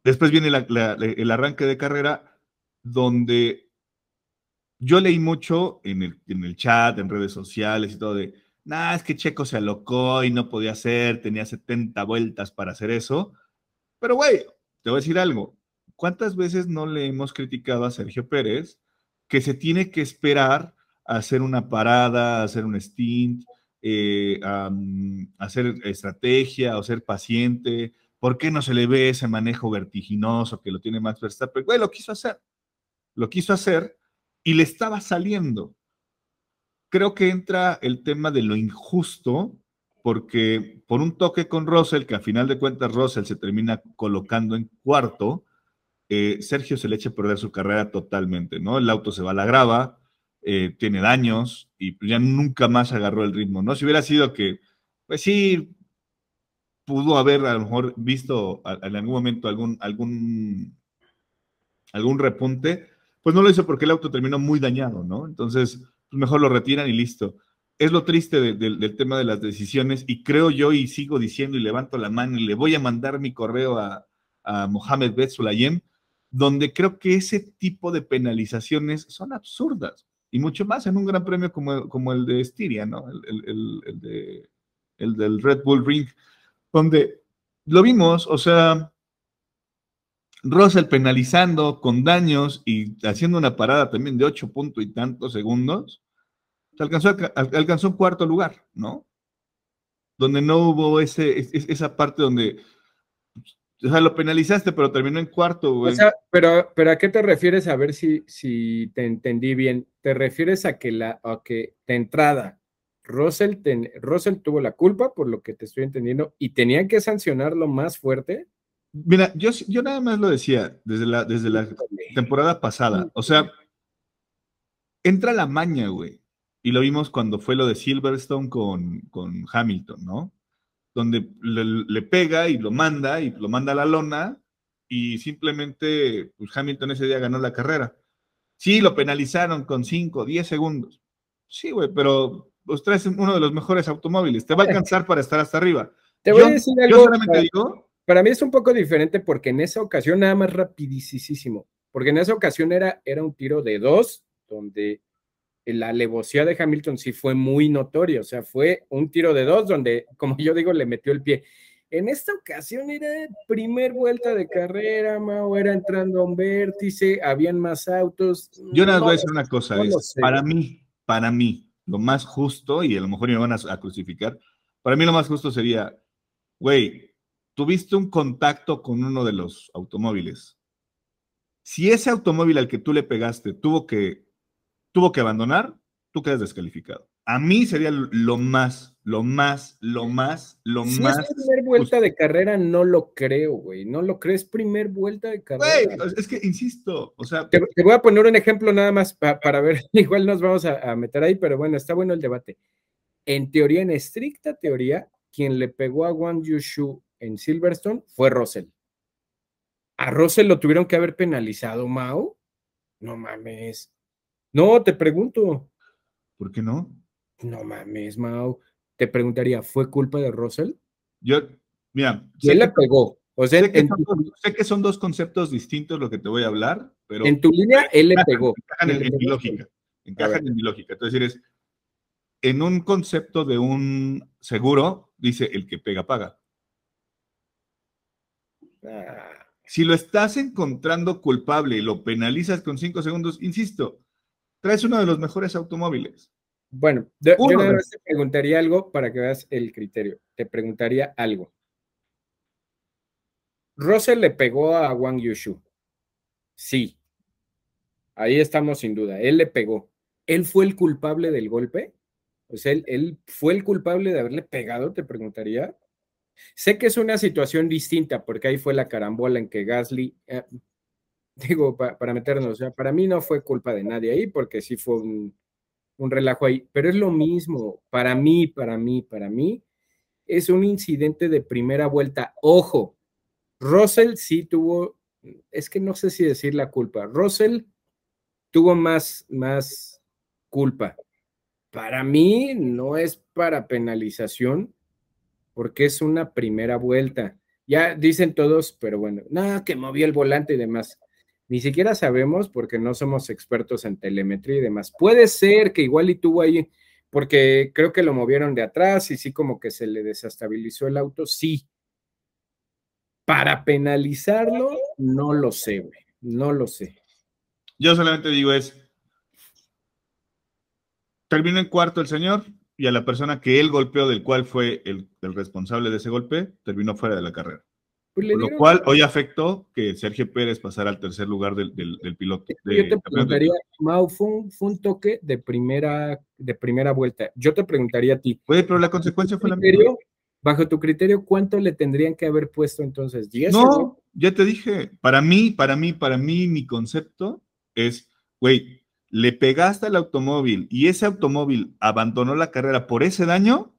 después viene el arranque de carrera donde yo leí mucho en el, en el chat, en redes sociales y todo de, nah, es que Checo se alocó y no podía hacer, tenía 70 vueltas para hacer eso. Pero, güey, te voy a decir algo. ¿Cuántas veces no le hemos criticado a Sergio Pérez que se tiene que esperar a hacer una parada, a hacer un stint, eh, a, hacer estrategia o ser paciente. ¿Por qué no se le ve ese manejo vertiginoso que lo tiene Max Verstappen? Güey, lo quiso hacer. Lo quiso hacer y le estaba saliendo. Creo que entra el tema de lo injusto, porque por un toque con Russell, que a final de cuentas Russell se termina colocando en cuarto, eh, Sergio se le eche a perder su carrera totalmente, ¿no? El auto se va a la grava, eh, tiene daños y pues ya nunca más agarró el ritmo, ¿no? Si hubiera sido que, pues sí, pudo haber a lo mejor visto en algún momento algún, algún, algún repunte, pues no lo hizo porque el auto terminó muy dañado, ¿no? Entonces, pues mejor lo retiran y listo. Es lo triste del tema de las decisiones y creo yo y sigo diciendo y levanto la mano y le voy a mandar mi correo a, a Mohamed Bet Sulayem, donde creo que ese tipo de penalizaciones son absurdas y mucho más en un gran premio como, como el de Styria, ¿no? El, el, de, el del Red Bull Ring, donde lo vimos, o sea, Russell penalizando con daños y haciendo una parada también de ocho puntos y tantos segundos, alcanzó, alcanzó un cuarto lugar, ¿no? Donde no hubo ese, esa parte donde o sea, lo penalizaste, pero terminó en cuarto, güey. O sea, pero, pero ¿a qué te refieres? A ver si, si te entendí bien. ¿Te refieres a que la, a que de entrada Russell, Russell tuvo la culpa, por lo que te estoy entendiendo, y tenían que sancionarlo más fuerte? Mira, yo, yo nada más lo decía desde la, desde la temporada pasada. O sea, entra la maña, güey. Y lo vimos cuando fue lo de Silverstone con, con Hamilton, ¿no? Donde le, pega y lo manda y lo manda a la lona y simplemente pues, Hamilton ese día ganó la carrera. Sí, lo penalizaron con 5, 10 segundos. Sí, güey, pero pues traes uno de los mejores automóviles. Te va a alcanzar para estar hasta arriba. Te voy a decir algo. solamente digo. Para mí es un poco diferente porque en esa ocasión nada más rapidísimo. Porque en esa ocasión era, era un tiro de dos, donde la alevosía de Hamilton sí fue muy notoria, o sea, fue un tiro de dos donde, como yo digo, le metió el pie. En esta ocasión era primer vuelta de carrera, Mao, era entrando a un vértice, habían más autos. Yo nada más voy a decir una cosa, para mí, para mí, lo más justo, y a lo mejor me van a, crucificar, para mí lo más justo sería, güey, tuviste un contacto con uno de los automóviles. Si ese automóvil al que tú le pegaste tuvo que tuvo que abandonar, tú quedas descalificado. A mí sería lo más, lo más, lo más, lo más. Es primer vuelta de carrera, no lo creo, güey. No lo crees, primer vuelta de carrera. Güey, es que insisto, o sea. Te, voy a poner un ejemplo nada más para ver, igual nos vamos a, meter ahí, pero bueno, está bueno el debate. En teoría, en estricta teoría, quien le pegó a Wang Yushu en Silverstone fue Russell. A Russell lo tuvieron que haber penalizado, Mao. No mames. No, te pregunto. ¿Por qué no? No mames, Mau. Te preguntaría, ¿fue culpa de Russell? Yo, mira. él le pegó. O sea, sé, que sé, que son dos conceptos distintos lo que te voy a hablar, pero. En tu línea, él le pegó. Encajan en, mi lógica. Encajan en mi lógica. Entonces, es, en un concepto de un seguro, dice el que pega, paga. Ah. Si lo estás encontrando culpable y lo penalizas con cinco segundos, insisto, traes uno de los mejores automóviles. Bueno, yo, te preguntaría algo para que veas el criterio. Te preguntaría algo. Russell le pegó a Wang Yushu. Sí. Ahí estamos sin duda. Él le pegó. ¿Él fue el culpable del golpe? O sea, él, él fue el culpable de haberle pegado, te preguntaría. Sé que es una situación distinta porque ahí fue la carambola en que Gasly, eh, digo, para meternos, o sea, para mí no fue culpa de nadie ahí, porque sí fue un, relajo ahí, pero es lo mismo, para mí, para mí, para mí, es un incidente de primera vuelta. Ojo, Russell sí tuvo, es que no sé si decir la culpa, Russell tuvo más, más culpa. Para mí no es para penalización, porque es una primera vuelta. Ya dicen todos, pero bueno, nada, que movió el volante y demás. Ni siquiera sabemos porque no somos expertos en telemetría y demás. Puede ser que igual y tuvo ahí, porque creo que lo movieron de atrás y sí como que se le desestabilizó el auto, sí. Para penalizarlo, no lo sé, güey. No lo sé. Yo solamente digo es, terminó en cuarto el señor y a la persona que él golpeó, del cual fue el responsable de ese golpe, terminó fuera de la carrera. Pues lo cual hoy afectó que Sergio Pérez pasara al tercer lugar del, piloto. Yo te preguntaría, Mau, fue un, toque de primera, de primera vuelta. Yo te preguntaría a ti. Oye, pero la consecuencia fue la misma. Bajo tu criterio, ¿cuánto le tendrían que haber puesto entonces? ¿10 no, ya te dije, para mí, para mí, para mí, mi concepto es, güey, le pegaste al automóvil y ese automóvil abandonó la carrera por ese daño,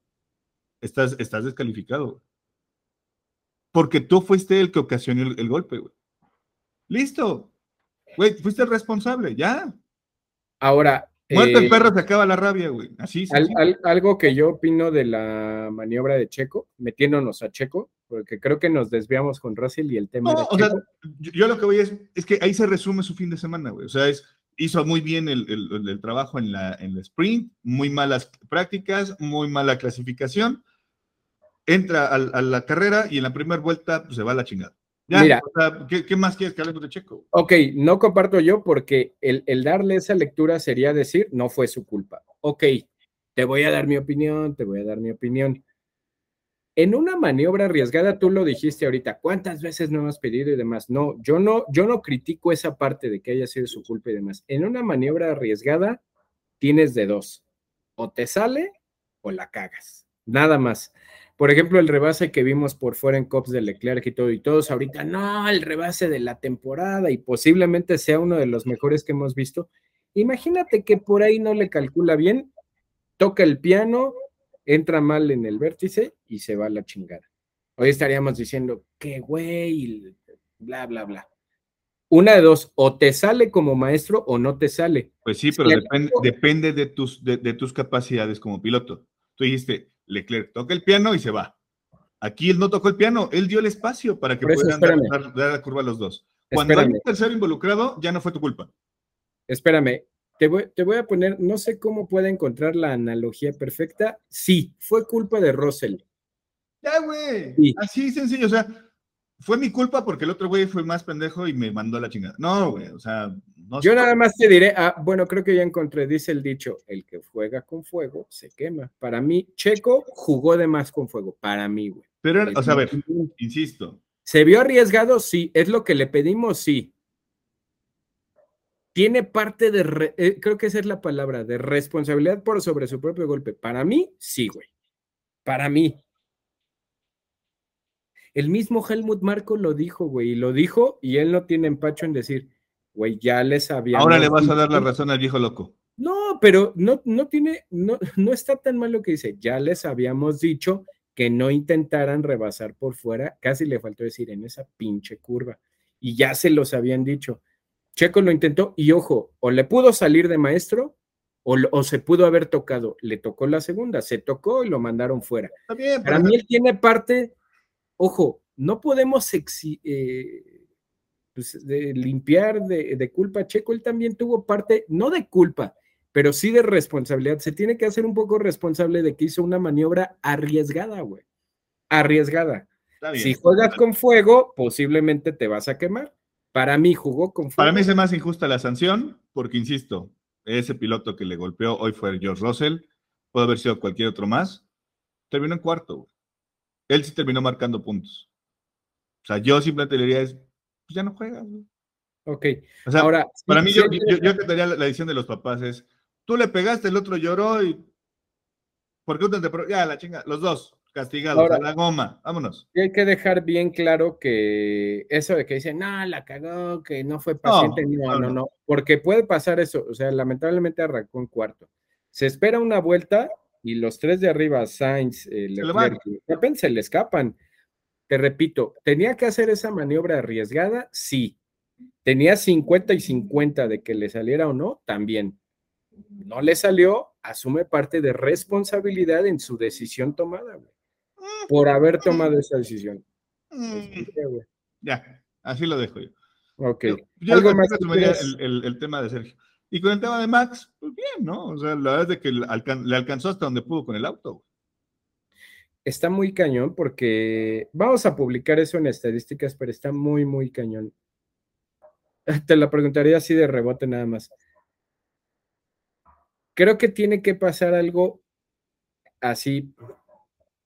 estás, estás descalificado. Porque tú fuiste el que ocasionó el, golpe, güey. Listo. Güey, fuiste el responsable, ya. Ahora. Muerto el eh, perro se acaba la rabia, güey. Así, algo que yo opino de la maniobra de Checo, metiéndonos a Checo, porque creo que nos desviamos con Russell y el tema de Checo. yo, lo que voy es, es que ahí se resume su fin de semana, güey. O sea, es hizo muy bien el, trabajo en la, en sprint, muy malas prácticas, muy mala clasificación. Entra a, la carrera y en la primera vuelta pues, se va a la chingada. Mira, ¿qué, más quieres que hablemos de Checo? Ok, no comparto yo porque el, el darle esa lectura sería decir, no fue su culpa. Ok, te voy a dar mi opinión, te voy a dar mi opinión. En una maniobra arriesgada, tú lo dijiste ahorita, ¿cuántas veces no hemos pedido y demás? No, yo no, yo no critico esa parte de que haya sido su culpa y demás. En una maniobra arriesgada, tienes de dos, o te sale o la cagas, nada más. Por ejemplo, el rebase que vimos por fuera en Cops de Leclerc y todo, y todos ahorita, no, el rebase de la temporada y posiblemente sea uno de los mejores que hemos visto. Imagínate que por ahí no le calcula bien, toca el piano, entra mal en el vértice y se va a la chingada. Hoy estaríamos diciendo, qué güey, bla, bla, bla. Una de dos, o te sale como maestro o no te sale. Pues sí, pero depende, de, tus, de, tus capacidades como piloto. Tú dijiste, Leclerc toca el piano y se va. Aquí él no tocó el piano, él dio el espacio para que puedan dar, la curva a los dos. Cuando hay un tercero involucrado, ya no fue tu culpa. Espérame, te voy, a poner, no sé cómo puede encontrar la analogía perfecta. Sí, fue culpa de Russell. Ya, güey. Así sencillo. O sea, fue mi culpa porque el otro güey fue más pendejo y me mandó a la chingada. No, güey. O sea, no Yo nada más te diré, ah, bueno, creo que ya encontré, dice el dicho, el que juega con fuego se quema. Para mí, Checo jugó de más con fuego. Para mí, güey. Pero, o sea, a ver, insisto. ¿Se vio arriesgado? Sí. ¿Es lo que le pedimos? Sí tiene parte de, eh, creo que esa es la palabra, de responsabilidad por sobre su propio golpe. Para mí, sí, güey. Para mí. El mismo Helmut Marco lo dijo, güey, y lo dijo, y él no tiene empacho en decir, güey, ya les había. Ahora le vas a dar la razón al viejo loco. No, pero no, no tiene, no, no está tan mal lo que dice. Ya les habíamos dicho que no intentaran rebasar por fuera, casi le faltó decir en esa pinche curva. Y ya se los habían dicho. Checo lo intentó y ojo, o le pudo salir de maestro o, se pudo haber tocado. Le tocó la segunda, se tocó y lo mandaron fuera. Para mí él tiene parte, ojo, no podemos eh, pues, limpiar de, de, culpa a Checo, él también tuvo parte, no de culpa, pero sí de responsabilidad. Se tiene que hacer un poco responsable de que hizo una maniobra arriesgada, güey. Arriesgada. Si juegas con fuego, posiblemente te vas a quemar. Para mí jugó con Para mí es más injusta la sanción, porque insisto, ese piloto que le golpeó hoy fue George Russell, puede haber sido cualquier otro más. Terminó en cuarto. Él sí terminó marcando puntos. O sea, yo simplemente le diría, es, pues ya no juegas. Ok. O sea, Ahora, para mí, yo, yo, te daría la, edición de los papás es, tú le pegaste, el otro lloró y... ¿Por qué te... Ya, la chinga, los dos castigado a la goma, vámonos. Y hay que dejar bien claro que eso de que dicen, no, la cagó, que no fue paciente, no, no, no, porque puede pasar eso, o sea, lamentablemente arrancó en cuarto. Se espera una vuelta y los tres de arriba, Sainz, eh, Leclerc, repente se le escapan. Te repito, ¿tenía que hacer esa maniobra arriesgada? Sí. ¿Tenía 50 y 50 de que le saliera o no? También. No le salió, asume parte de responsabilidad en su decisión tomada, güey por haber tomado esa decisión. Mm. Ya, así lo dejo yo. Ok. Yo, ¿Algo más el, el, tema de Sergio. Y con el tema de Max, pues bien, ¿no? O sea, la verdad es que le alcanzó hasta donde pudo con el auto. Está muy cañón porque vamos a publicar eso en estadísticas, pero está muy, muy cañón. Te la preguntaría así de rebote nada más. Creo que tiene que pasar algo así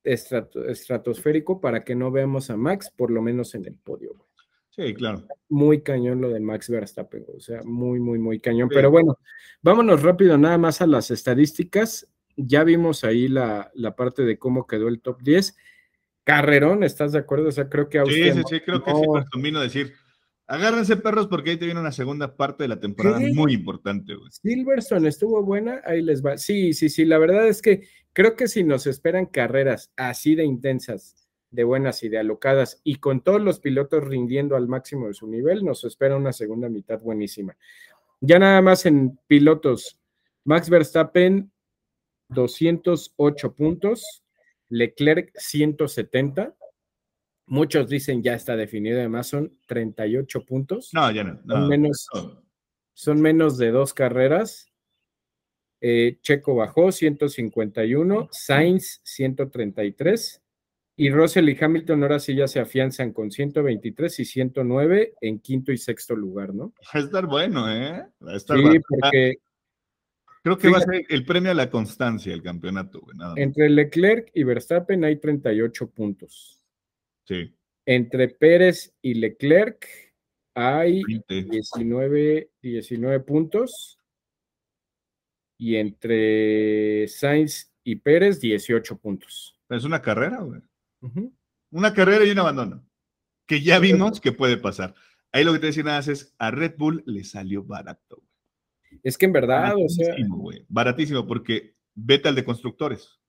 estratosférico para que no veamos a Max, por lo menos en el podio. Sí, claro. Muy cañón lo de Max Verstappen, o sea, muy, muy, muy cañón. Pero bueno, vámonos rápido nada más a las estadísticas. Ya vimos ahí la, la parte de cómo quedó el top 10. carrerón, ¿estás de acuerdo? O sea, creo que Austria. Sí, sí, sí, creo que sí nos convino decir. Agárrense perros porque ahí te viene una segunda parte de la temporada muy importante, güey. Silverstone estuvo buena, ahí les va. Sí, sí, sí, la verdad es que creo que si nos esperan carreras así de intensas, de buenas y de alocadas, y con todos los pilotos rindiendo al máximo de su nivel, nos espera una segunda mitad buenísima. Ya nada más en pilotos, Max Verstappen, 208 puntos, Leclerc, 170. Muchos dicen ya está definido, además son 38 puntos. No, ya no. son, menos, son menos de dos carreras. Eh, Checo bajó 151, Sainz 133 y Russell y Hamilton ahora sí ya se afianzan con 123 y 109 en quinto y sexto lugar, ¿no? Va a estar bueno, ¿eh? Va a estar sí, porque Creo que va a ser el premio a la constancia el campeonato, güey. entre Leclerc y Verstappen hay 38 puntos. Sí. Entre Pérez y Leclerc hay 19, 19 puntos. Y entre Sainz y Pérez, 18 puntos. Es una carrera, güey. Una carrera y un abandono. Que ya vimos que puede pasar. Ahí lo que te decía nada es, a Red Bull le salió barato. Güey. Es que en verdad, o sea. Baratísimo, porque vete al de constructores.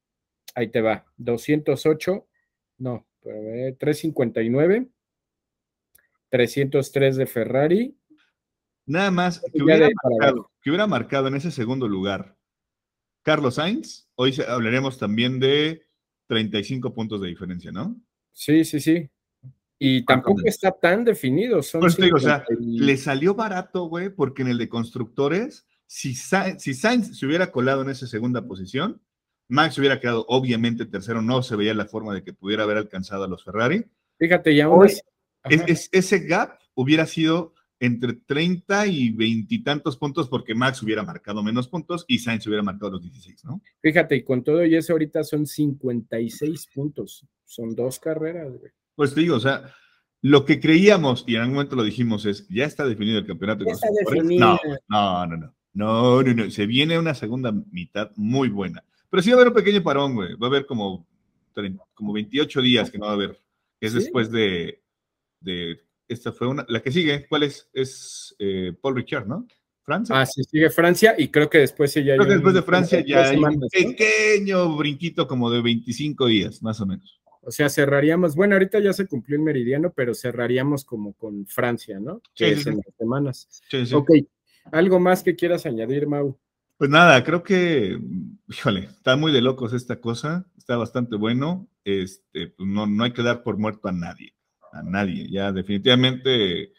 Ahí te va. 208, no, 359, 303 de Ferrari. Nada más que hubiera, marcado, que hubiera marcado en ese segundo lugar Carlos Sainz. Hoy hablaremos también de 35 puntos de diferencia, ¿no? Sí, sí, sí. Y tampoco está tan definido. Son pues o sea, le salió barato, güey, porque en el de constructores, si, si Sainz se hubiera colado en esa segunda posición, Max hubiera quedado obviamente tercero, no se veía la forma de que pudiera haber alcanzado a los Ferrari. Fíjate, ya hoy ese gap hubiera sido entre 30 y 20 y tantos puntos porque Max hubiera marcado menos puntos y Sainz hubiera marcado los 16, ¿no? Fíjate, y con todo y eso ahorita son 56 puntos. Son dos carreras, güey. Pues te digo, o sea, lo que creíamos, y en algún momento lo dijimos, es, ya está definido el campeonato. está definido. No, no, no, no, no, no, no, se viene una segunda mitad muy buena. Pero sí va a haber un pequeño parón, güey, va a haber como, como 28 días que no va a haber, que es después de, de, esta fue una, la que sigue, ¿cuál es? Es eh, Paul Richard, ¿no? Francia. Ah, sí, sigue Francia y creo que después sí ya Creo que después de Francia ya hay un pequeño brinquito como de 25 días, más o menos. O sea, cerraríamos, bueno, ahorita ya se cumplió el meridiano, pero cerraríamos como con Francia, ¿no? Sí, en las semanas. Sí, sí. Ok, ¿algo más que quieras añadir, Mau? Pues nada, creo que, híjole, está muy de locos esta cosa, está bastante bueno. Este, pues no, no hay que dar por muerto a nadie, a nadie. Ya definitivamente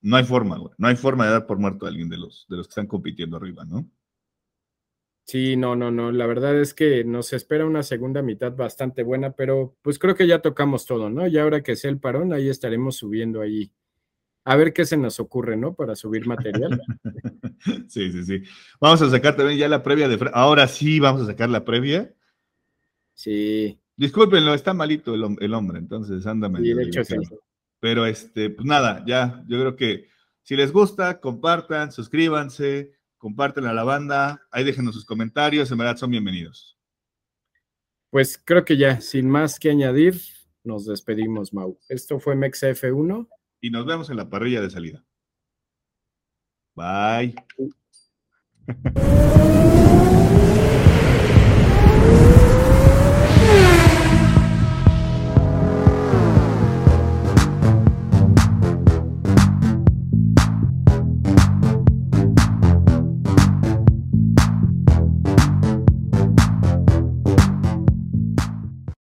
no hay forma, güey. No hay forma de dar por muerto a alguien de los, de los que están compitiendo arriba, ¿no? Sí, no, no, no. La verdad es que nos espera una segunda mitad bastante buena, pero pues creo que ya tocamos todo, ¿no? Y ahora que sea el parón, ahí estaremos subiendo ahí. A ver qué se nos ocurre, ¿no? Para subir material. sí, sí, sí. Vamos a sacar también ya la previa de. Ahora sí vamos a sacar la previa. Sí. Discúlpenlo, está malito el, hombre, entonces anda medio. Pero este, pues nada, ya, yo creo que si les gusta, compartan, suscríbanse comparten a la banda, ahí déjenos sus comentarios, en verdad son bienvenidos. Pues creo que ya, sin más que añadir, nos despedimos, Mau. Esto fue f 1 Y nos vemos en la parrilla de salida. Bye.